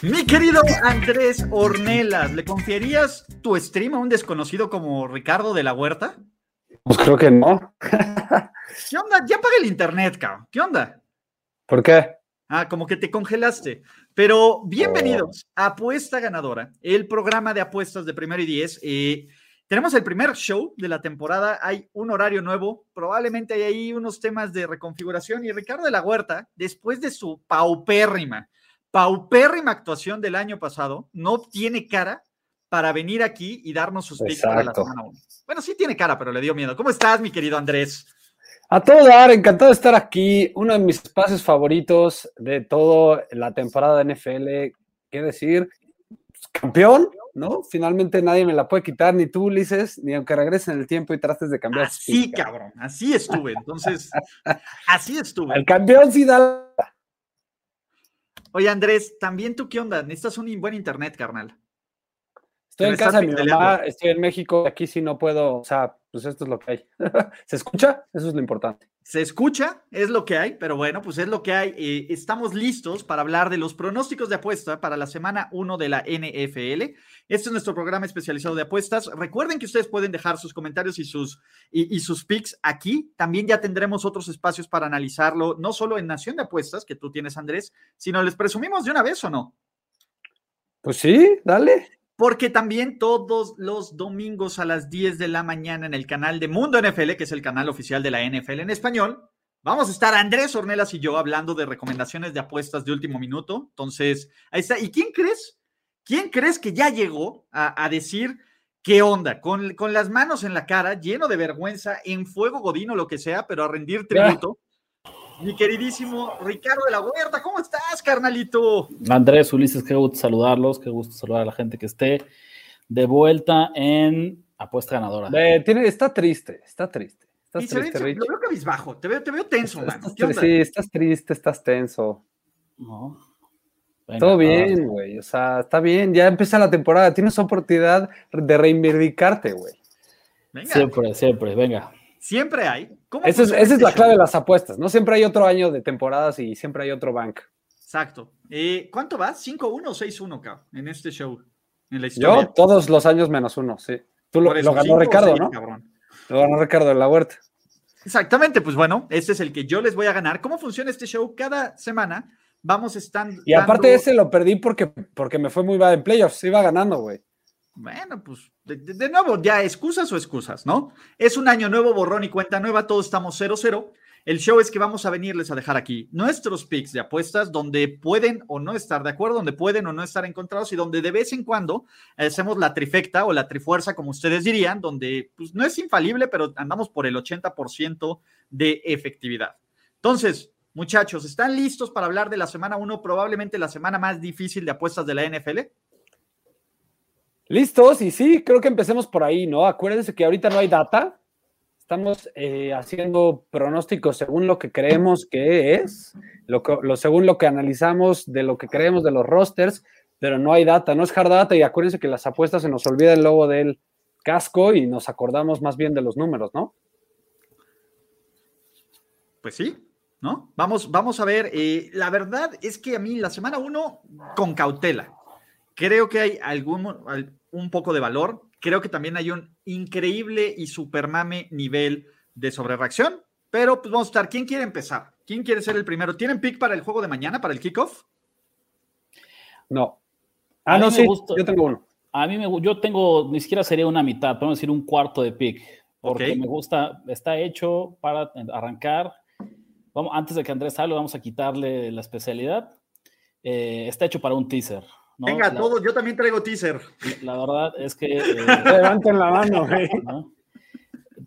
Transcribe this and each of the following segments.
Mi querido Andrés Ornelas, ¿le confiarías tu stream a un desconocido como Ricardo de la Huerta? Pues creo que no. ¿Qué onda? Ya pagué el internet, cabrón. ¿Qué onda? ¿Por qué? Ah, como que te congelaste. Pero bienvenidos a Apuesta Ganadora, el programa de apuestas de primero y diez. Eh, tenemos el primer show de la temporada. Hay un horario nuevo. Probablemente hay ahí unos temas de reconfiguración. Y Ricardo de la Huerta, después de su paupérrima paupérrima actuación del año pasado, no tiene cara para venir aquí y darnos sus picks para la semana 1. Bueno, sí tiene cara, pero le dio miedo. ¿Cómo estás, mi querido Andrés? A todo dar, encantado de estar aquí. Uno de mis espacios favoritos de toda la temporada de NFL. ¿Qué decir? Campeón, ¿no? Finalmente nadie me la puede quitar, ni tú, Ulises, ni aunque regresen en el tiempo y trates de cambiar. Así, cabrón, así estuve. Entonces, así estuve. El campeón sí da Oye, Andrés, también tú qué onda? Necesitas un buen internet, carnal. Estoy en casa de mi mamá, estoy en México, aquí sí no puedo, o sea, pues esto es lo que hay. ¿Se escucha? Eso es lo importante. Se escucha, es lo que hay, pero bueno, pues es lo que hay. Eh, estamos listos para hablar de los pronósticos de apuesta para la semana 1 de la NFL. Este es nuestro programa especializado de apuestas. Recuerden que ustedes pueden dejar sus comentarios y sus, y, sus picks aquí. También ya tendremos otros espacios para analizarlo, no solo en Nación de Apuestas, que tú tienes, Andrés, sino les presumimos de una vez o no. Pues sí, dale porque también todos los domingos a las 10 de la mañana en el canal de Mundo NFL, que es el canal oficial de la NFL en español, vamos a estar Andrés Ornelas y yo hablando de recomendaciones de apuestas de último minuto. Entonces, ahí está. ¿Y quién crees? ¿Quién crees que ya llegó a, decir qué onda? Con, con, las manos en la cara, lleno de vergüenza, en fuego godino, lo que sea, pero a rendir tributo mi queridísimo Ricardo de la Huerta. ¿Cómo estás, carnalito? Andrés, Ulises, qué gusto saludarlos, qué gusto saludar a la gente que esté de vuelta en Apuesta Ganadora. tiene, está triste, está triste. Estás y triste, Rich. Lo veo cabizbajo, te veo, te veo tenso, man. Sí, estás triste, estás tenso. No. Todo bien, güey. O sea, está bien. Ya empieza la temporada. Tienes oportunidad de reivindicarte, güey. Siempre, siempre. Venga. Siempre hay. esa es, este la clave de las apuestas, ¿no? Siempre hay otro año de temporadas y siempre hay otro bank. Exacto. Eh, ¿Cuánto va? ¿5-1 o 6-1, en este show? En la historia. Yo, todos los años menos uno, sí. Tú lo, ganó Ricardo, ¿no? Lo ganó Ricardo en la huerta. Exactamente, pues bueno, este es el que yo les voy a ganar. ¿Cómo funciona este show? Cada semana vamos estando. Y aparte ese lo perdí porque, porque me fue muy mal en playoffs, iba ganando, güey. Bueno, pues de, nuevo, ya excusas o excusas, ¿no? Es un año nuevo, borrón y cuenta nueva, todos estamos 0-0. El show es que vamos a venirles a dejar aquí nuestros picks de apuestas donde pueden o no estar de acuerdo, donde pueden o no estar encontrados y donde de vez en cuando hacemos la trifecta o la trifuerza, como ustedes dirían, donde pues, no es infalible, pero andamos por el 80% de efectividad. Entonces, muchachos, ¿están listos para hablar de la semana 1, probablemente la semana más difícil de apuestas de la NFL? Listos, y sí, creo que empecemos por ahí, ¿no? Acuérdense que ahorita no hay data. Estamos eh, haciendo pronósticos según lo que creemos que es, lo, según lo que analizamos de lo que creemos de los rosters, pero no hay data, no es hard data. Y acuérdense que las apuestas se nos olvida el logo del casco y nos acordamos más bien de los números, ¿no? Pues sí, ¿no? Vamos, vamos a ver. Eh, la verdad es que a mí la semana uno, con cautela. Creo que hay algún, un poco de valor. Creo que también hay un increíble y supermame nivel de sobrereacción. Pero pues vamos a estar. ¿Quién quiere empezar? ¿Quién quiere ser el primero? ¿Tienen pick para el juego de mañana, para el kickoff? No. Ah, no, sí. yo tengo uno. A mí me yo tengo, ni siquiera sería una mitad, podemos decir un cuarto de pick. Porque me gusta, está hecho para arrancar. Vamos, antes de que Andrés salga, vamos a quitarle la especialidad. Eh, está hecho para un teaser. Venga, todo, yo también traigo teaser. La verdad es que. Eh, Levanten la mano, güey.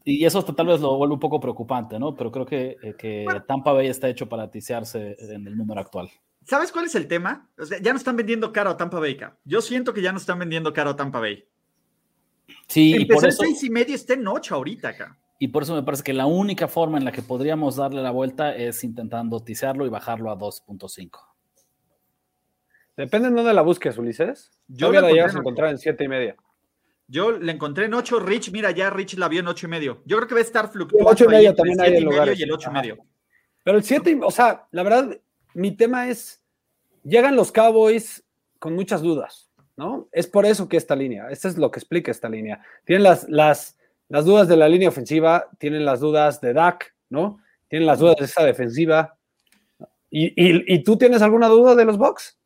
Y eso tal vez lo vuelve un poco preocupante, ¿no? Pero creo que, eh, que Tampa Bay está hecho para tisearse en el número actual. ¿Sabes cuál es el tema? O sea, ya no están vendiendo caro a Tampa Bay. Yo siento que ya no están vendiendo caro a Tampa Bay. Sí, y por eso. seis y medio está en ocho ahorita acá. Y por eso me parece que la única forma en la que podríamos darle la vuelta es intentando tisearlo y bajarlo a 2.5. Depende de dónde la busques, Ulises. Yo la llegas a encontrar en siete y media. Yo la encontré en 8, Rich, mira, ya Rich la vio en 8 y medio. Yo creo que va a estar fluctuando. El 8 y medio también hay el Y el 8 y medio. Pero el 7, o sea, la verdad, mi tema es, llegan los Cowboys con muchas dudas, ¿no? Es por eso que esta línea, esto es lo que explica esta línea. Tienen las, las, las dudas de la línea ofensiva, tienen las dudas de Dak, ¿no? Tienen las dudas de esa defensiva. ¿Y, y, y tú tienes alguna duda de los Bucks?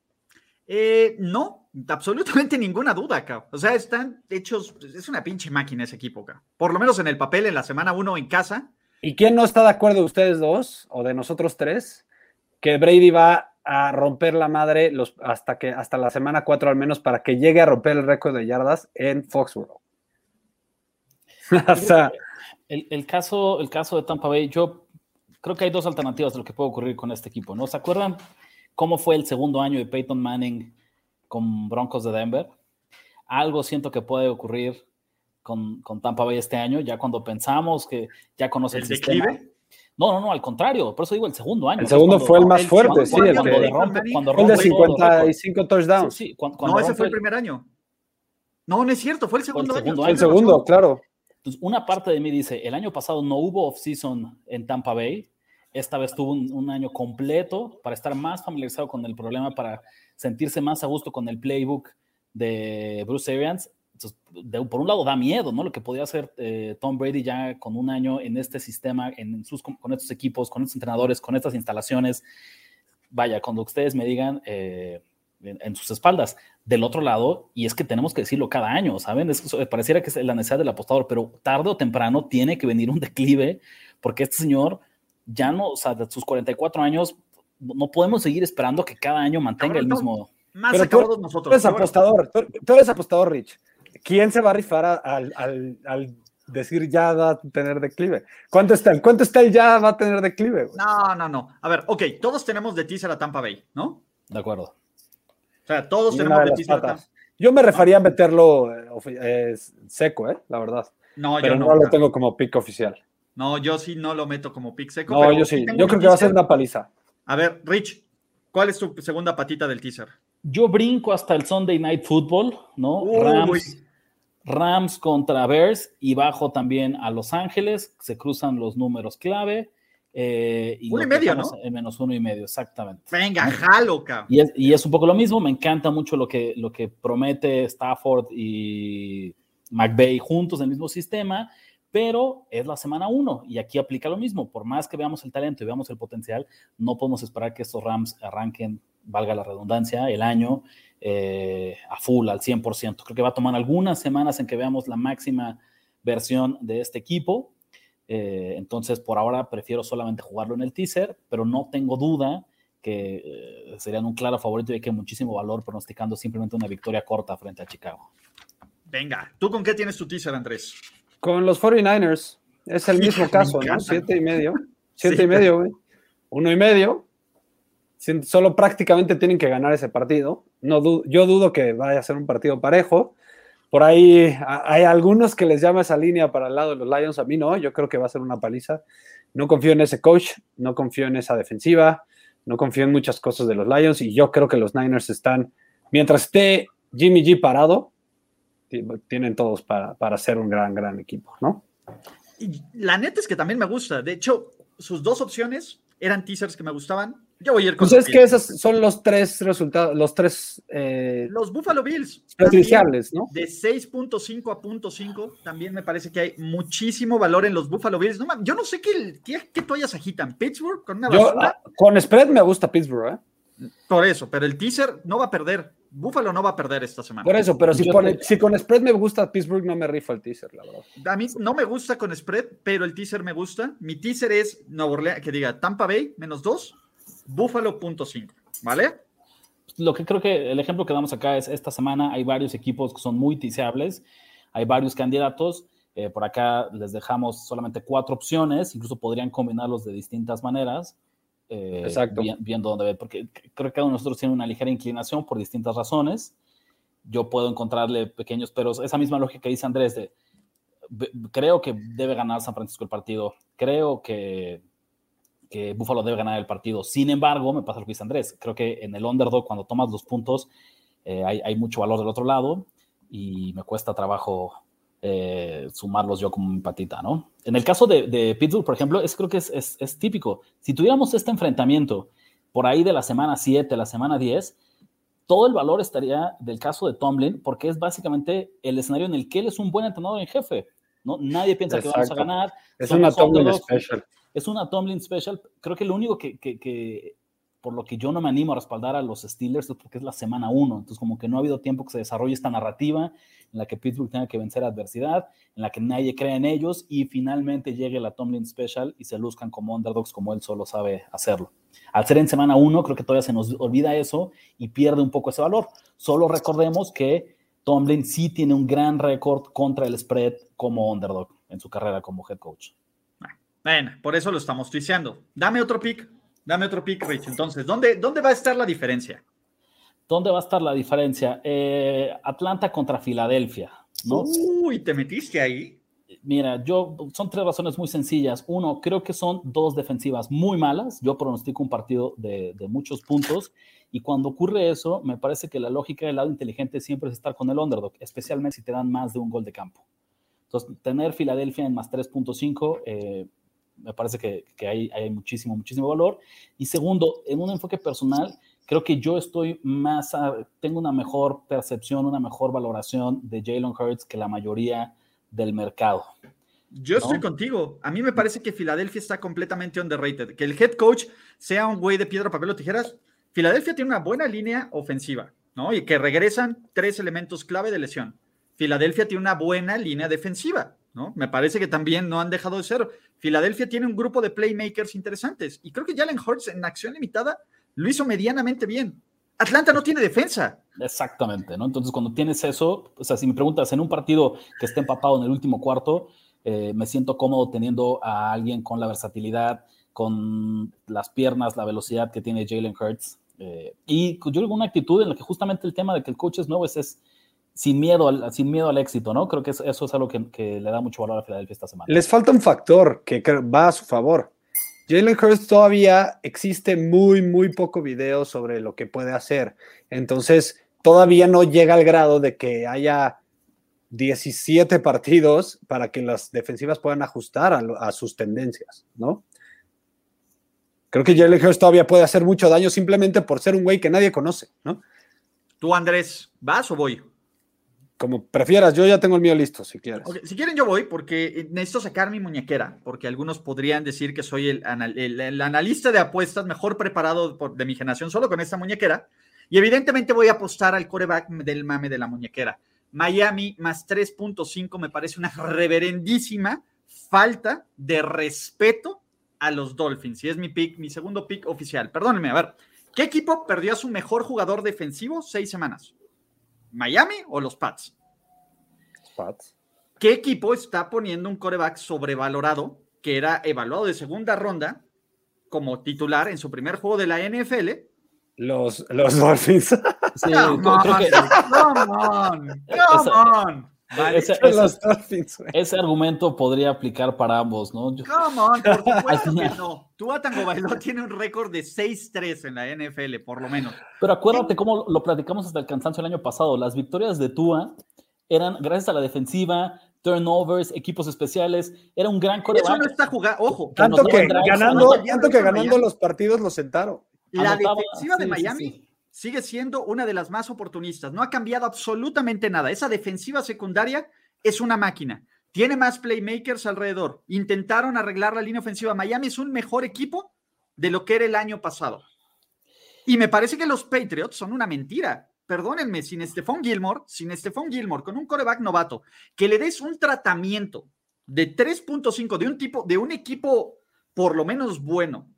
Eh, no, absolutamente ninguna duda acá. O sea, están hechos, es una pinche máquina ese equipo acá. Por lo menos en el papel, en la semana uno en casa. ¿Y quién no está de acuerdo de ustedes dos o de nosotros tres? Que Brady va a romper la madre los, hasta, que, hasta la semana 4 al menos para que llegue a romper el récord de yardas en Foxborough. el, el, caso, el caso de Tampa Bay, yo creo que hay dos alternativas de lo que puede ocurrir con este equipo. ¿No se acuerdan cómo fue el segundo año de Peyton Manning con Broncos de Denver? Algo siento que puede ocurrir con, con Tampa Bay este año, ya cuando pensamos que ya conoce el, el sistema. No, no, no, al contrario, por eso digo el segundo año. El segundo fue el más fuerte, sí. El, cuando rompe, cuando rompe el de 55 touchdowns. Sí, cuando, no, ese fue el primer año. No, no es cierto, fue el segundo, fue el segundo año. El segundo, claro. Entonces, una parte de mí dice, el año pasado no hubo off-season en Tampa Bay, esta vez tuvo un, año completo para estar más familiarizado con el problema, para sentirse más a gusto con el playbook de Bruce Arians por un lado da miedo, ¿no? Lo que podía hacer eh, Tom Brady ya con un año en este sistema, en sus, con estos equipos, con estos entrenadores, con estas instalaciones. Vaya, cuando ustedes me digan eh, en, sus espaldas. Del otro lado, y es que tenemos que decirlo cada año, ¿saben? Es, pareciera que es la necesidad del apostador, pero tarde o temprano tiene que venir un declive, porque este señor ya no, o sea, de sus 44 años, no podemos seguir esperando que cada año mantenga el mismo. Más pero tú, nosotros. Tú eres apostador, tú eres apostador, Rich. ¿quién se va a rifar al, decir ya va a tener declive? ¿Cuánto está? ¿Cuánto está el ya va a tener declive? No, no, no. A ver, ok, todos tenemos de teaser a Tampa Bay, ¿no? De acuerdo. O sea, todos tenemos de, teaser a Tampa Yo me refería a meterlo eh, seco, ¿eh? La verdad. No, pero yo no, no lo tengo como pick oficial. No, yo sí no lo meto como pick seco. No, yo sí. Yo creo que va a ser una paliza. A ver, Rich, ¿cuál es tu segunda patita del teaser? Yo brinco hasta el Sunday Night Football, ¿no? Rams, Rams contra Bears y bajo también a Los Ángeles, se cruzan los números clave. Eh, y uno y medio, ¿no? En menos uno y medio, exactamente. Venga, jalo, cabrón. Y es, y es, un poco lo mismo, me encanta mucho lo que, lo que promete Stafford y McVay juntos en el mismo sistema, pero es la semana uno y aquí aplica lo mismo. Por más que veamos el talento y veamos el potencial, no podemos esperar que estos Rams arranquen, valga la redundancia, el año eh, a full, al 100%. Creo que va a tomar algunas semanas en que veamos la máxima versión de este equipo. Eh, entonces, por ahora prefiero solamente jugarlo en el teaser, pero no tengo duda que eh, serían un claro favorito y que muchísimo valor pronosticando simplemente una victoria corta frente a Chicago. Venga, ¿tú con qué tienes tu teaser, Andrés? Con los 49ers. Es el mismo caso, ¿no? Siete y medio. Siete y medio, güey. Uno y medio solo prácticamente tienen que ganar ese partido. No yo dudo que vaya a ser un partido parejo. Por ahí hay algunos que les llama esa línea para el lado de los Lions. A mí no, yo creo que va a ser una paliza. No confío en ese coach, no confío en esa defensiva, no confío en muchas cosas de los Lions y yo creo que los Niners están, mientras esté Jimmy G parado, tienen todos para, para ser un gran, gran equipo, ¿no? Y la neta es que también me gusta. De hecho, sus dos opciones eran teasers que me gustaban. Yo voy a ir con. Pues es que esos son los tres resultados, los tres. Eh, los Buffalo Bills. Especiales, ¿no? De 6.5 a 0.5, también me parece que hay muchísimo valor en los Buffalo Bills. No, yo no sé qué, qué, qué toallas agitan. ¿Pittsburgh con una basura? Ah, con spread me gusta Pittsburgh, ¿eh? Por eso, pero el teaser no va a perder. Buffalo no va a perder esta semana. Por eso, pero si, si, con spread me gusta Pittsburgh, no me rifa el teaser, la verdad. A mí no me gusta con spread, pero el teaser me gusta. Mi teaser es Nueva Orleans, que diga Tampa Bay menos 2, Buffalo punto 5, ¿vale? Lo que creo que el ejemplo que damos acá es esta semana hay varios equipos que son muy tiseables, hay varios candidatos. Eh, por acá les dejamos solamente cuatro opciones, incluso podrían combinarlos de distintas maneras. Eh, viendo dónde ve, porque creo que cada uno de nosotros tiene una ligera inclinación por distintas razones. yo puedo encontrarle pequeños pero Esa misma lógica que dice Andrés de creo que debe ganar San Francisco el partido, creo que, que Buffalo debe ganar el partido. Sin embargo, me pasa lo que dice Andrés, creo que en el underdog cuando tomas los puntos eh, hay, hay, mucho valor del otro lado y me cuesta trabajo eh, sumarlos yo como mi patita, ¿no? En el caso de, de Pittsburgh, por ejemplo, es, creo que es, es, es típico. Si tuviéramos este enfrentamiento por ahí de la semana 7, la semana 10, todo el valor estaría del caso de Tomlin, porque es básicamente el escenario en el que él es un buen entrenador en jefe. ¿no? Nadie piensa que vamos a ganar. Es una Tomlin special. Es una Tomlin special. Creo que lo único que, que, por lo que yo no me animo a respaldar a los Steelers es porque es la semana uno. Entonces, como que no ha habido tiempo que se desarrolle esta narrativa en la que Pittsburgh tenga que vencer adversidad, en la que nadie crea en ellos y finalmente llegue la Tomlin special y se luzcan como underdogs como él solo sabe hacerlo. Al ser en semana uno, creo que todavía se nos olvida eso y pierde un poco ese valor. Solo recordemos que Tomlin sí tiene un gran récord contra el spread como underdog en su carrera como head coach. Bueno, por eso lo estamos tuiciando. Dame otro pick, dame otro pick, Rich. Entonces, ¿dónde, dónde va a estar la diferencia? ¿Dónde va a estar la diferencia? Eh, Atlanta contra Filadelfia. ¿no? Uy, ¿te metiste ahí? Mira, yo son tres razones muy sencillas. Uno, creo que son dos defensivas muy malas. Yo pronostico un partido de, de, muchos puntos y cuando ocurre eso, me parece que la lógica del lado inteligente siempre es estar con el underdog, especialmente si te dan más de un gol de campo. Entonces, tener Filadelfia en más 3.5 eh, me parece que, que hay, hay, muchísimo, muchísimo valor. Y segundo, en un enfoque personal, creo que yo estoy más, a, tengo una mejor percepción, una mejor valoración de Jalen Hurts que la mayoría del mercado. Yo estoy contigo. A mí me parece que Filadelfia está completamente underrated. Que el head coach sea un güey de piedra, papel o tijeras. Filadelfia tiene una buena línea ofensiva, ¿no? Y que regresan tres elementos clave de lesión. Filadelfia tiene una buena línea defensiva, ¿no? Me parece que también no han dejado de ser. Filadelfia tiene un grupo de playmakers interesantes. Y creo que Jalen Hurts en acción limitada lo hizo medianamente bien. Atlanta no tiene defensa. Exactamente, ¿no? Entonces, cuando tienes eso, o sea, si me preguntas en un partido que esté empapado en el último cuarto, eh, me siento cómodo teniendo a alguien con la versatilidad, con las piernas, la velocidad que tiene Jalen Hurts. Eh, y yo creo una actitud en la que justamente el tema de que el coach es nuevo es, es sin, miedo al, sin miedo al éxito, ¿no? Creo que eso, eso es algo que, que, le da mucho valor a Filadelfia esta semana. Les falta un factor que va a su favor. Jalen Hurts todavía existe muy, muy poco video sobre lo que puede hacer. Entonces, todavía no llega al grado de que haya 17 partidos para que las defensivas puedan ajustar a, a sus tendencias, ¿no? Creo que Jalen Hurts todavía puede hacer mucho daño simplemente por ser un güey que nadie conoce, ¿no? Tú, Andrés, ¿vas o voy? Como prefieras, yo ya tengo el mío listo, si quieres. Si quieren, yo voy, porque necesito sacar mi muñequera, porque algunos podrían decir que soy el analista de apuestas mejor preparado por, de mi generación solo con esta muñequera. Y evidentemente voy a apostar al coreback del mame de la muñequera. Miami más 3.5 me parece una reverendísima falta de respeto a los Dolphins. Y es mi pick, mi segundo pick oficial. Perdónenme, a ver. ¿Qué equipo perdió a su mejor jugador defensivo seis semanas? ¿Miami o los Pats? Pats. ¿Qué equipo está poniendo un coreback sobrevalorado que era evaluado de segunda ronda como titular en su primer juego de la NFL? Los, los Dolphins. Sí, come creo que- come on, come on. Vale, ese, Los ese- Dolphins, güey. ese argumento podría aplicar para ambos, ¿no? Yo- Come on, por supuesto que no. Tua Tagovailoa tiene un récord de 6-3 en la NFL, por lo menos. Pero acuérdate cómo lo platicamos hasta el cansancio el año pasado. Las victorias de Tua eran gracias a la defensiva, turnovers, equipos especiales. Era un gran Eso coreback. no está jugando, ojo, Tanto que ganando, tanto que ganando los partidos los sentaron. la Anotaba- defensiva de sí, Miami sí. Sigue siendo una de las más oportunistas. No ha cambiado absolutamente nada. Esa defensiva secundaria es una máquina. Tiene más playmakers alrededor. Intentaron arreglar la línea ofensiva. Miami es un mejor equipo de lo que era el año pasado. Y me parece que los Patriots son una mentira. Perdónenme, sin Stephon Gilmore, sin Stephon Gilmore, con un coreback novato, que le des un tratamiento de 3.5 de un tipo, de un equipo por lo menos bueno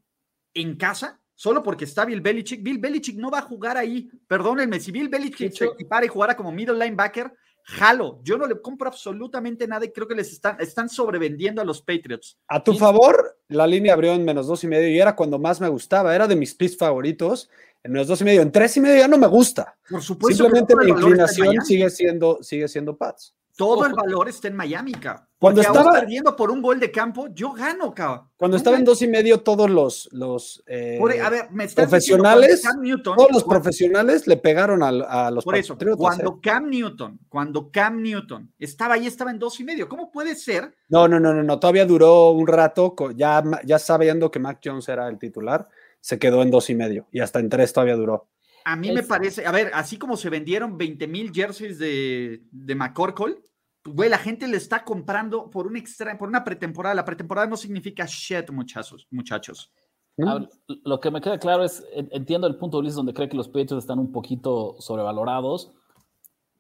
en casa, solo porque está Bill Belichick. Bill Belichick no va a jugar ahí. Perdónenme, si Bill Belichick se equipara y jugara como middle linebacker, jalo. Yo no le compro absolutamente nada y creo que les están, están sobrevendiendo a los Patriots. A tu Sí. favor, la línea abrió en menos dos y medio y era cuando más me gustaba. Era de mis picks favoritos. en menos dos y medio. En tres y medio ya no me gusta. Por supuesto. Simplemente mi inclinación sigue siendo, sigue siendo Pats. Todo el valor está en Miami, cabrón. Cuando estaba perdiendo por un gol de campo, yo gano, cabrón. Cuando estaba en dos y medio, todos los, los eh, a ver, me profesionales, todos los profesionales le pegaron a, a los Por eso, cuando ¿eh? Cam Newton, cuando Cam Newton estaba ahí, estaba en dos y medio. ¿Cómo puede ser? No, no, no, no, no. Todavía duró un rato, ya, ya sabiendo que Mac Jones era el titular, se quedó en dos y medio y hasta en tres todavía duró. A mí me parece, a ver, así como se vendieron 20 mil jerseys de, de McCorkle, güey, la gente le está comprando por un extra, por una pretemporada. La pretemporada no significa shit, muchachos. muchachos. lo que me queda claro es, entiendo el punto de Ulises donde cree que los Patriots están un poquito sobrevalorados,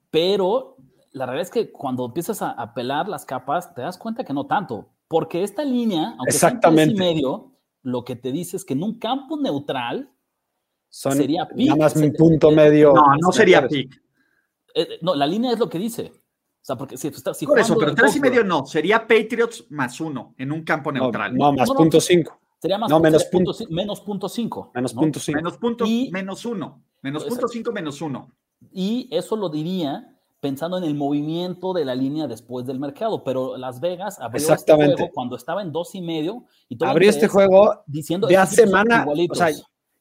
pero la realidad es que cuando empiezas a, apelar pelar las capas, te das cuenta que no tanto, porque esta línea, aunque Exactamente. sea y medio, lo que te dice es que en un campo neutral sería pick. Nada más mi punto medio. No, no sería pick. Eh, no, la línea es lo que dice sea, porque si, si Por eso, pero tres y medio no. Sería Patriots más uno en un campo neutral. No, más punto cinco. Sería más no, menos punto, menos punto cinco. Menos punto cinco. Menos punto, menos uno. Menos punto cinco, menos uno. Y eso lo diría pensando en el movimiento de la línea después del mercado, pero Las Vegas abrió este juego cuando estaba en dos y medio. Y abrió este juego diciendo ya semana, o sea,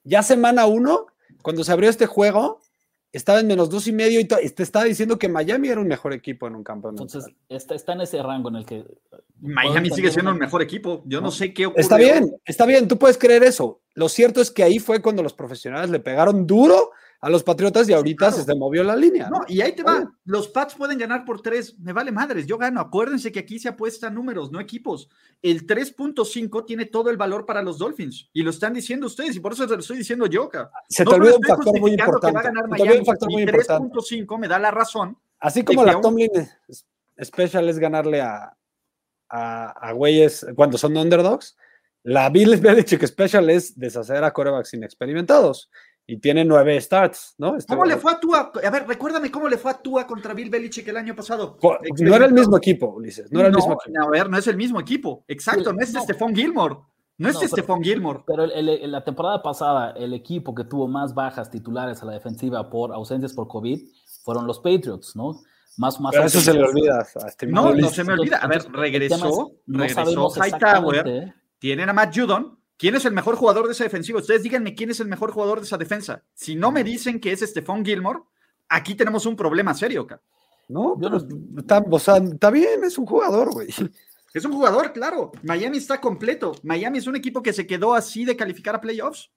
ya semana uno, cuando se abrió este juego, estaba en menos dos y medio y te estaba diciendo que Miami era un mejor equipo en un campo. Entonces, está, está, en ese rango en el que... Miami sigue siendo un mejor equipo. Yo no, sé qué ocurre. Está bien, está bien, tú puedes creer eso. Lo cierto es que ahí fue cuando los profesionales le pegaron duro a los Patriotas y ahorita se movió la línea. No, y ahí te va. Los Pats pueden ganar por tres. Me vale madres, yo gano. Acuérdense que aquí se apuestan números, no equipos. El 3.5 tiene todo el valor para los Dolphins y lo están diciendo ustedes y por eso se lo estoy diciendo yo. Se te olvida un factor muy importante. un factor muy 3.5 me da la razón. Así como la Tomlin Special es ganarle a, a, a güeyes cuando son underdogs, la Bill Belichick Special es deshacer a corebacks inexperimentados y tiene nueve starts, ¿no? ¿Cómo le fue a Tua? A ver, recuérdame cómo le fue a Tua contra Bill Belichick el año pasado. No era el mismo equipo, Ulises. No era el mismo equipo. A ver, no es el mismo equipo. Exacto, no es no. Stephon Gilmore. No es Stephon Gilmore. Pero en la temporada pasada, el equipo que tuvo más bajas titulares a la defensiva por ausencias por COVID fueron los Patriots, ¿no? Más, más Pero eso se le olvida. Este no, no se me olvida. A ver, regresó, regresó Hightower. Tienen a Matt Judon, ¿Quién es el mejor jugador de esa defensiva? Ustedes díganme quién es el mejor jugador de esa defensa. Si no me dicen que es Stephon Gilmore, aquí tenemos un problema serio, cara. No, pero está, o sea, está bien, es un jugador, güey. Es un jugador, claro. Miami está completo. Miami es un equipo que se quedó así de calificar a playoffs.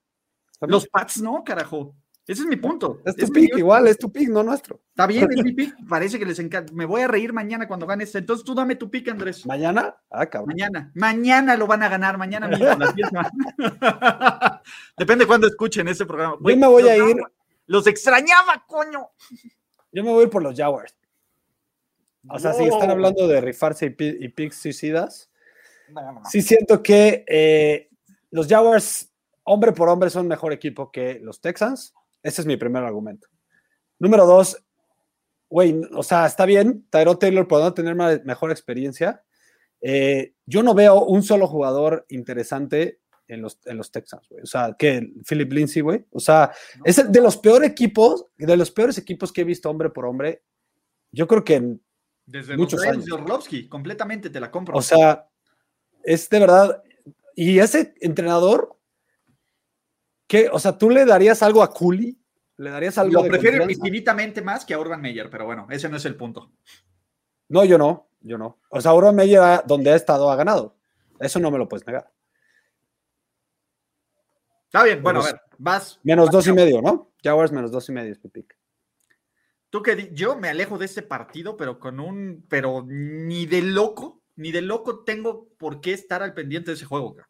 Los Pats no, carajo. Ese es mi punto. Es tu pick, igual, es tu pick, no nuestro. Está bien, es mi pick. Parece que les encanta. Me voy a reír mañana cuando gane este. Entonces tú dame tu pick, Andrés. ¿Mañana? Ah, cabrón. Mañana. Mañana lo van a ganar, mañana mismo Depende cuándo escuchen este programa. Yo me voy a ir. Los extrañaba, coño. Yo me voy a ir por los Jaguars. O sea, si están hablando de rifarse y, picks suicidas, sí siento que eh, los Jaguars, hombre por hombre, son mejor equipo que los Texans ese es mi primer argumento. Número dos, güey, o sea, está bien, Tyro Taylor podrá tener mejor experiencia. Eh, yo no veo un solo jugador interesante en los, en los Texans, güey. O sea, que Philip Lindsay, güey. O sea, es de los peores equipos, de los peores equipos que he visto hombre por hombre. Yo creo que en Desde muchos años. De Orlovsky, completamente te la compro. O sea, es de verdad. Y ese entrenador ¿Qué? O sea, ¿tú le darías algo a Cooley? ¿Le darías algo Lo prefiero infinitamente más que a Urban Meyer, pero bueno, ese no es el punto. No, yo no, yo no. O sea, Urban Meyer, donde ha estado, ha ganado. Eso no me lo puedes negar. Está bien, bueno, a ver, vas. Menos dos y medio, ¿no? Jaguars menos dos y medio es pick. Tú que yo me alejo de este partido, pero con un, pero ni de loco, ni de loco tengo por qué estar al pendiente de ese juego. Que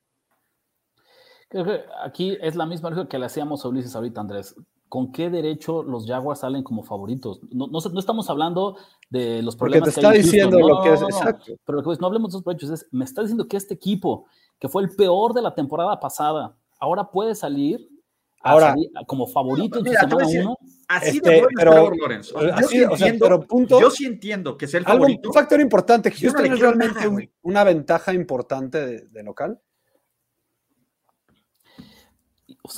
aquí es la misma que le hacíamos a Ulises ahorita, Andrés. ¿Con qué derecho los Jaguars salen como favoritos? No, no, estamos hablando de los problemas Porque te está diciendo lo que es, exacto. Pero no hablemos de esos derechos, es, me está diciendo que este equipo, que fue el peor de la temporada pasada, ahora puede salir, ahora, como favorito en su semana uno. Así este, de pero, Lorenzo. Yo, sí entiendo, punto, yo sí entiendo que es el favorito. un factor importante, Houston es realmente una ventaja importante de local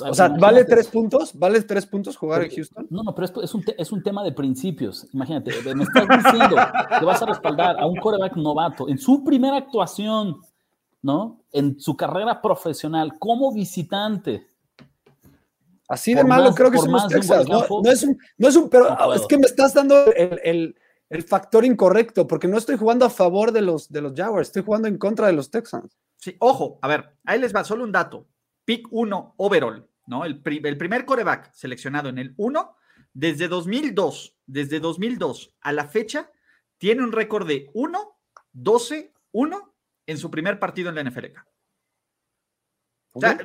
O sea, ¿vale tres puntos? ¿Vale tres puntos jugar en Houston? No, no, pero es, un es, un tema de principios. Imagínate, me estás diciendo que vas a respaldar a un quarterback novato en su primera actuación, ¿no? En su carrera profesional como visitante. Así de malo creo que son los Texas. No, es un, no es un, pero es que me estás dando el, el, factor incorrecto, porque no estoy jugando a favor de los, de los Jaguars, estoy jugando en contra de los Texans. Sí, ojo, a ver, ahí les va solo un dato pick 1 overall, ¿no? El, el primer coreback seleccionado en el 1, desde 2002, desde 2002 a la fecha, tiene un récord de 1, 12, 1 en su primer partido en la NFL. O sea,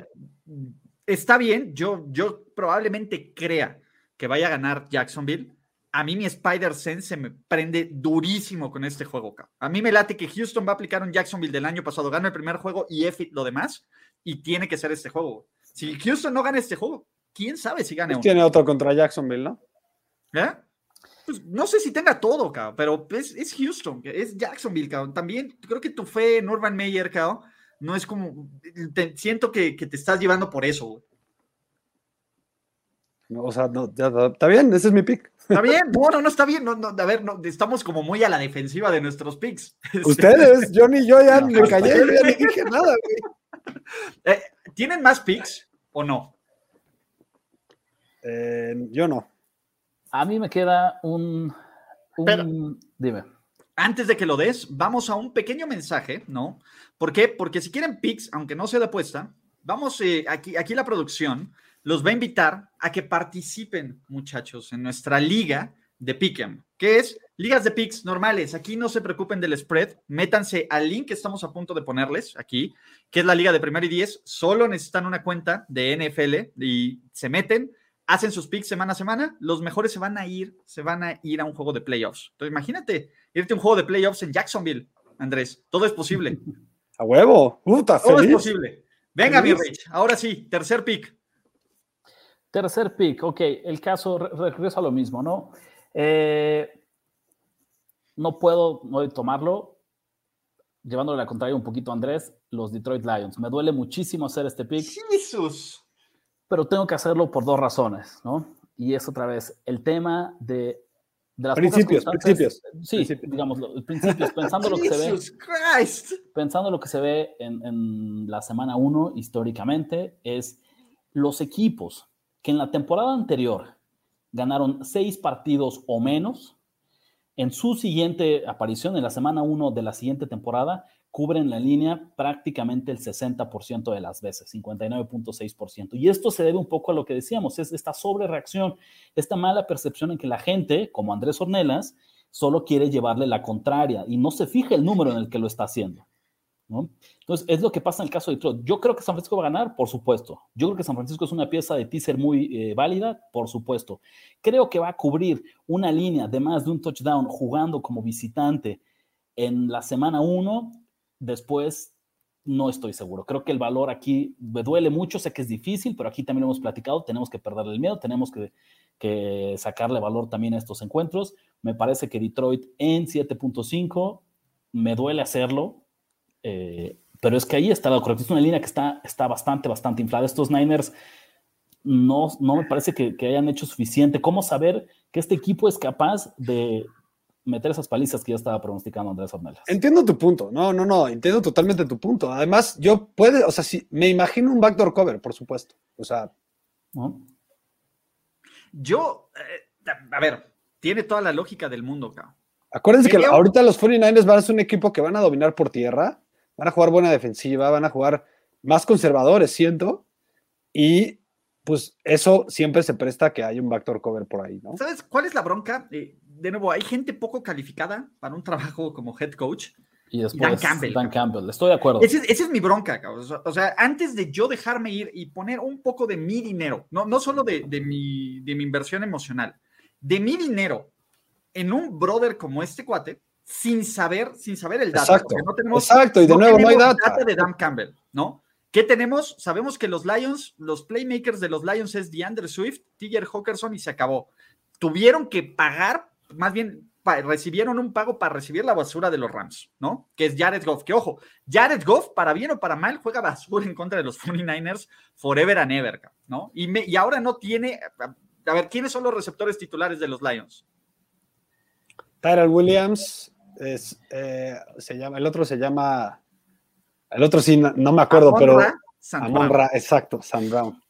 está bien, yo, yo probablemente crea que vaya a ganar Jacksonville. A mí mi Spider Sense se me prende durísimo con este juego. A mí me late que Houston va a aplicar un Jacksonville del año pasado, gana el primer juego y F lo demás y tiene que ser este juego. Si Houston no gana este juego, quién sabe si gane pues Tiene otro contra Jacksonville, ¿no? ¿Eh? Pues no sé si tenga todo, cabrón, pero es, es Houston, es Jacksonville, cabrón. También creo que tu fe en Urban Meyer, cabrón, no es como. siento que, te estás llevando por eso, o sea, no, está bien, ese es mi pick. Está bien, bueno, no, está bien. No, a ver, no, estamos como muy a la defensiva de nuestros picks. Ustedes, yo ni yo ya me callé, yo ya ni dije nada, güey. Eh, ¿Tienen más picks o no? Eh, yo no. A mí me queda un. dime. Antes de que lo des, vamos a un pequeño mensaje, ¿no? ¿Por qué? Porque si quieren picks, aunque no sea de apuesta, vamos eh, aquí, aquí la producción los va a invitar a que participen, muchachos, en nuestra liga de Pick'em, que es ligas de picks normales. Aquí no se preocupen del spread, métanse al link que estamos a punto de ponerles aquí, que es la liga de primer y diez. Solo necesitan una cuenta de NFL y se meten, hacen sus picks semana a semana. Los mejores se van a ir, se van a ir a un juego de playoffs. Entonces, imagínate irte a un juego de playoffs en Jacksonville, Andrés. Todo es posible. A huevo, puta, Todo es posible. Venga, mi Rich. Ahora sí, tercer pick. Tercer pick, ok, el caso regresa a lo mismo, ¿no? Eh, no puedo no tomarlo, llevándole la contraria un poquito a Andrés, los Detroit Lions. Me duele muchísimo hacer este pick. Jesús. Pero tengo que hacerlo por dos razones, ¿no? Y es otra vez el tema de, de las principios, principios. Sí, digamos, principios, pensando lo que se ve. Christ. Pensando lo que se ve en, en la semana 1 históricamente, es los equipos que en la temporada anterior ganaron seis partidos o menos, en su siguiente aparición, en la semana 1 de la siguiente temporada, cubren la línea prácticamente el 60% de las veces, 59.6%. Y esto se debe un poco a lo que decíamos, es esta sobrereacción, esta mala percepción en que la gente, como Andrés Ornelas, solo quiere llevarle la contraria y no se fija el número en el que lo está haciendo. Entonces, es lo que pasa en el caso de Detroit. Yo creo que San Francisco va a ganar, por supuesto. Yo creo que San Francisco es una pieza de teaser muy eh, válida, por supuesto. Creo que va a cubrir una línea de más de un touchdown jugando como visitante en la semana 1. Después, no estoy seguro. Creo que el valor aquí me duele mucho. Sé que es difícil, pero aquí también lo hemos platicado. Tenemos que perderle el miedo, tenemos que sacarle valor también a estos encuentros. Me parece que Detroit en 7.5 me duele hacerlo eh, pero es que ahí está la correcto. Es una línea que está, está bastante, bastante inflada. Estos Niners no, no me parece que, hayan hecho suficiente. ¿Cómo saber que este equipo es capaz de meter esas palizas que ya estaba pronosticando Andrés Ornelas? Entiendo tu punto. No, no, no. Entiendo totalmente tu punto. Además, yo puede, o sea, si me imagino un backdoor cover, por supuesto. O sea. Yo, eh, a ver, tiene toda la lógica del mundo, cabrón. Acuérdense que ahorita los 49ers van a ser un equipo que van a dominar por tierra van a jugar buena defensiva, van a jugar más conservadores, siento, y pues eso siempre se presta a que haya un backdoor cover por ahí, ¿no? ¿Sabes cuál es la bronca? Eh, de nuevo, hay gente poco calificada para un trabajo como head coach. Y después Dan Campbell. Dan Campbell, estoy de acuerdo. Esa es, mi bronca, cabrón. O sea, antes de yo dejarme ir y poner un poco de mi dinero, no, no solo de, de, mi, de mi inversión emocional, de mi dinero en un brother como este cuate, sin saber, sin saber el dato. Exacto, no tenemos, exacto, y de nuevo no hay data. de Dan Campbell, ¿no? ¿Qué tenemos? Sabemos que los Lions, los playmakers de los Lions es DeAndre Swift, Tiger Hawkerson y se acabó. Tuvieron que pagar, más bien recibieron un pago para recibir la basura de los Rams, ¿no? Que es Jared Goff. Que ojo, Jared Goff, para bien o para mal, juega basura en contra de los 49ers forever and ever, ¿no? Y, y ahora no tiene. A ver, ¿quiénes son los receptores titulares de los Lions? Tyrell Williams, es, eh, se llama, el otro se llama. El otro sí, no, me acuerdo, pero. Amonra, exacto, Sam Brown.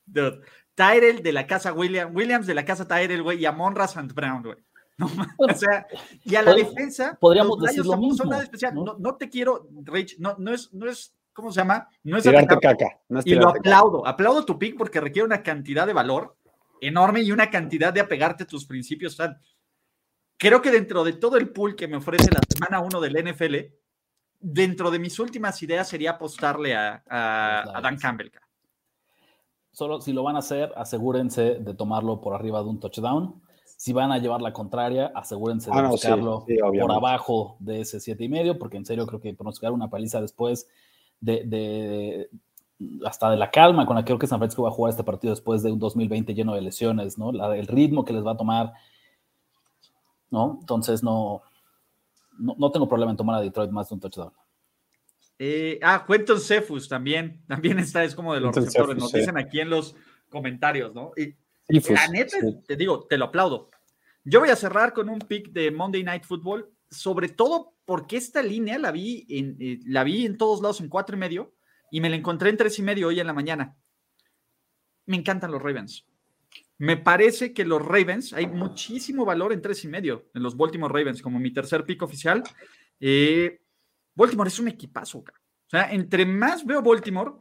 Tyrell de la casa William, Williams de la casa Tyrell, güey, y Amonra St. Brown, güey. No, o sea, y a la defensa, podríamos decir lo mismo. ¿no? te quiero, Rich, no, no es, no es, ¿cómo se llama? No es tirarte caca. y lo aplaudo, aplaudo tu pick porque requiere una cantidad de valor enorme y una cantidad de apegarte a tus principios. Creo que dentro de todo el pool que me ofrece la semana 1 del NFL, dentro de mis últimas ideas sería apostarle a, a Dan Campbell. Solo si lo van a hacer, asegúrense de tomarlo por arriba de un touchdown si van a llevar la contraria, asegúrense de ah, buscarlo por abajo de ese siete y medio, porque en serio creo que pronosticar una paliza después de, hasta de la calma con la que creo que San Francisco va a jugar este partido después de un 2020 lleno de lesiones, ¿no? el ritmo que les va a tomar, ¿no? Entonces no, no, tengo problema en tomar a Detroit más de un touchdown. Eh, ah, Quentin Cephus también, también está, es como de los receptores, nos dicen aquí en los comentarios, ¿no? Y la neta, te digo, te lo aplaudo. Yo voy a cerrar con un pick de Monday Night Football, sobre todo porque esta línea la vi en, eh, la vi en todos lados en cuatro y medio y me la encontré en tres y medio hoy en la mañana. Me encantan los Ravens. Me parece que los Ravens, hay muchísimo valor en tres y medio, en los Baltimore Ravens, como mi tercer pick oficial. Eh, Baltimore es un equipazo. O sea, entre más veo Baltimore,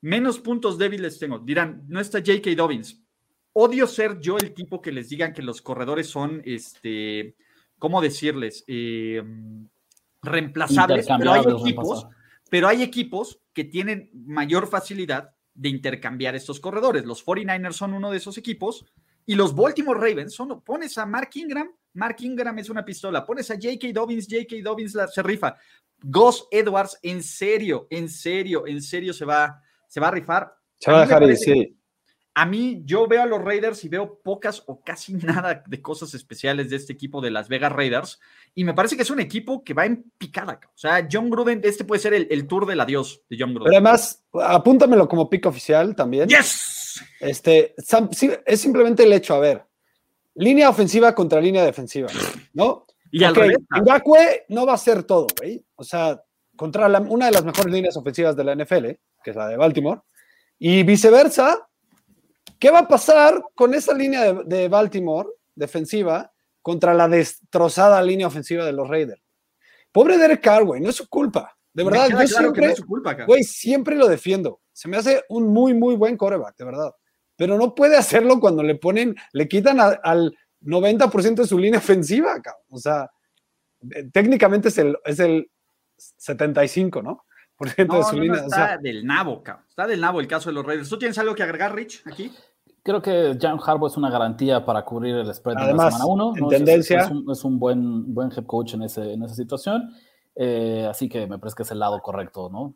menos puntos débiles tengo. Dirán, no está J.K. Dobbins odio ser yo el tipo que les digan que los corredores son, este, ¿cómo decirles? Eh, reemplazables, pero hay equipos, pero hay equipos que tienen mayor facilidad de intercambiar estos corredores. Los 49ers son uno de esos equipos y los Baltimore Ravens son, pones a Mark Ingram, Mark Ingram es una pistola, pones a J.K. Dobbins, J.K. Dobbins la, se rifa. Gus Edwards, en serio, en serio, en serio se va, se va a rifar. Se va a dejar ir, sí. A mí, yo veo a los Raiders y veo pocas o casi nada de cosas especiales de este equipo de Las Vegas Raiders. Y me parece que es un equipo que va en picada. O sea, John Gruden, este puede ser el, tour del adiós de John Gruden. Pero además, apúntamelo como pick oficial también. ¡Yes! Este, es simplemente el hecho, a ver, línea ofensiva contra línea defensiva, ¿no? Y al revés. no va a ser todo, güey. O sea, contra una de las mejores líneas ofensivas de la NFL, que es la de Baltimore, y viceversa, ¿Qué va a pasar con esa línea de, Baltimore defensiva contra la destrozada línea ofensiva de los Raiders? Pobre Derek Carr, güey, no es su culpa. De verdad, yo siempre, güey, siempre lo defiendo. Se me hace un muy, muy buen coreback, de verdad. Pero no puede hacerlo cuando le ponen, le quitan al 90% de su línea ofensiva, cabrón. O sea, eh, técnicamente es el, es el 75, ¿no? Por ciento de su línea. está del nabo, cabrón. Está del nabo el caso de los Raiders. ¿Tú tienes algo que agregar, Rich, aquí? Creo que John Harbaugh es una garantía para cubrir el spread de la semana 1. En tendencia. Es, un, buen, buen head coach en, ese, en esa situación. Eh, así que me parece que es el lado correcto, ¿no?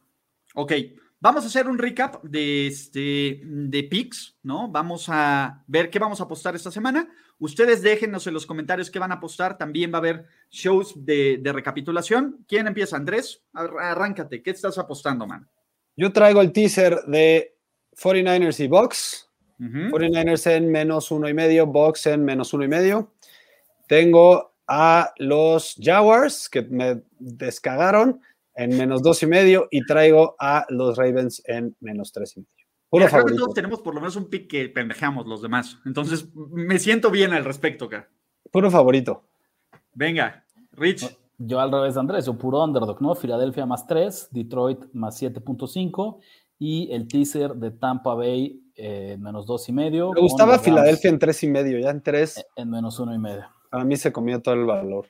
Ok, vamos a hacer un recap de, este, de picks, ¿no? Vamos a ver qué vamos a apostar esta semana. Ustedes déjenos en los comentarios qué van a apostar. También va a haber shows de, de recapitulación. ¿Quién empieza? Andrés, arráncate. ¿Qué estás apostando, man? Yo traigo el teaser de 49ers y Box 49ers en menos uno y medio, Box en menos uno y medio. Tengo a los Jaguars que me descagaron en menos dos y medio y traigo a los Ravens en menos tres y medio. Puro favorito. Todos tenemos por lo menos un pick que pendejamos los demás. Entonces me siento bien al respecto acá. Puro favorito. Venga, Rich. Yo al revés de Andrés, yo puro underdog, ¿no? Filadelfia más 3, Detroit más 7.5 y el teaser de Tampa Bay eh, menos dos y medio. Me gustaba Filadelfia en tres y medio, ya en tres. En menos uno y medio. Para mí se comió todo el valor.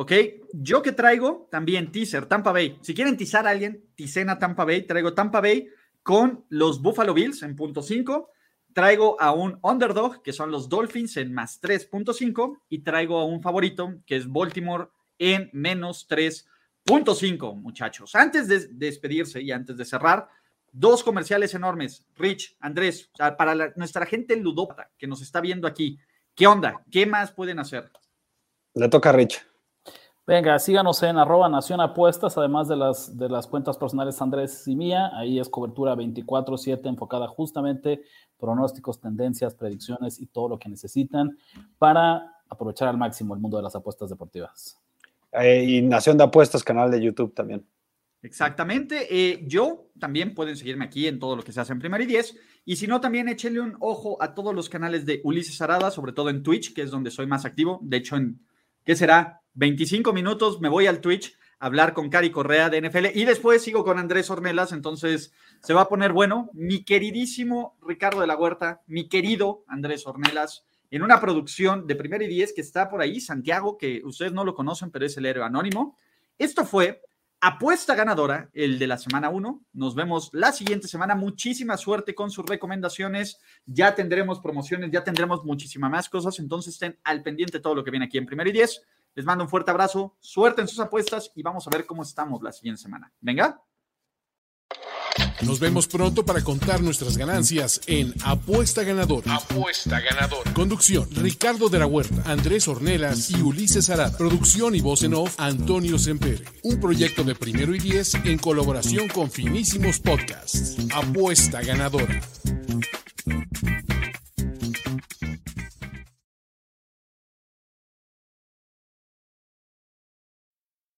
Ok, yo que traigo también teaser, Tampa Bay. Si quieren tizar a alguien, ticena Tampa Bay. Traigo Tampa Bay con los Buffalo Bills en punto 5. Traigo a un underdog, que son los Dolphins en más 3.5. Y traigo a un favorito, que es Baltimore en menos 3.5, muchachos. Antes de despedirse y antes de cerrar, Dos comerciales enormes. Rich, Andrés, para nuestra gente ludópata que nos está viendo aquí, ¿qué onda? ¿Qué más pueden hacer? Le toca a Rich. Venga, síganos en arroba Nación Apuestas, además de las, de las cuentas personales Andrés y mía. Ahí es cobertura 24-7 enfocada justamente pronósticos, tendencias, predicciones y todo lo que necesitan para aprovechar al máximo el mundo de las apuestas deportivas. Eh, y Nación de Apuestas, canal de YouTube también. Exactamente. Eh, yo también pueden seguirme aquí en todo lo que se hace en Primera y Diez. Y si no, también échenle un ojo a todos los canales de Ulises Arada, sobre todo en Twitch, que es donde soy más activo. De hecho, en, ¿qué será? 25 minutos me voy al Twitch a hablar con Cari Correa de NFL y después sigo con Andrés Ornelas. Entonces se va a poner bueno. Mi queridísimo Ricardo de la Huerta, mi querido Andrés Ornelas, en una producción de Primera y Diez que está por ahí, Santiago, que ustedes no lo conocen, pero es el héroe anónimo. Esto fue apuesta ganadora, el de la semana 1. Nos vemos la siguiente semana. Muchísima suerte con sus recomendaciones. Ya tendremos promociones, ya tendremos muchísimas más cosas. Entonces estén al pendiente de todo lo que viene aquí en Primero y Diez. Les mando un fuerte abrazo, suerte en sus apuestas y vamos a ver cómo estamos la siguiente semana. Venga. Nos vemos pronto para contar nuestras ganancias en Apuesta Ganadora. Apuesta ganadora. Conducción: Ricardo de la Huerta, Andrés Ornelas y Ulises Arada. Producción y voz en off: Antonio Sempere. Un proyecto de primero y diez en colaboración con Finísimos Podcasts. Apuesta Ganadora.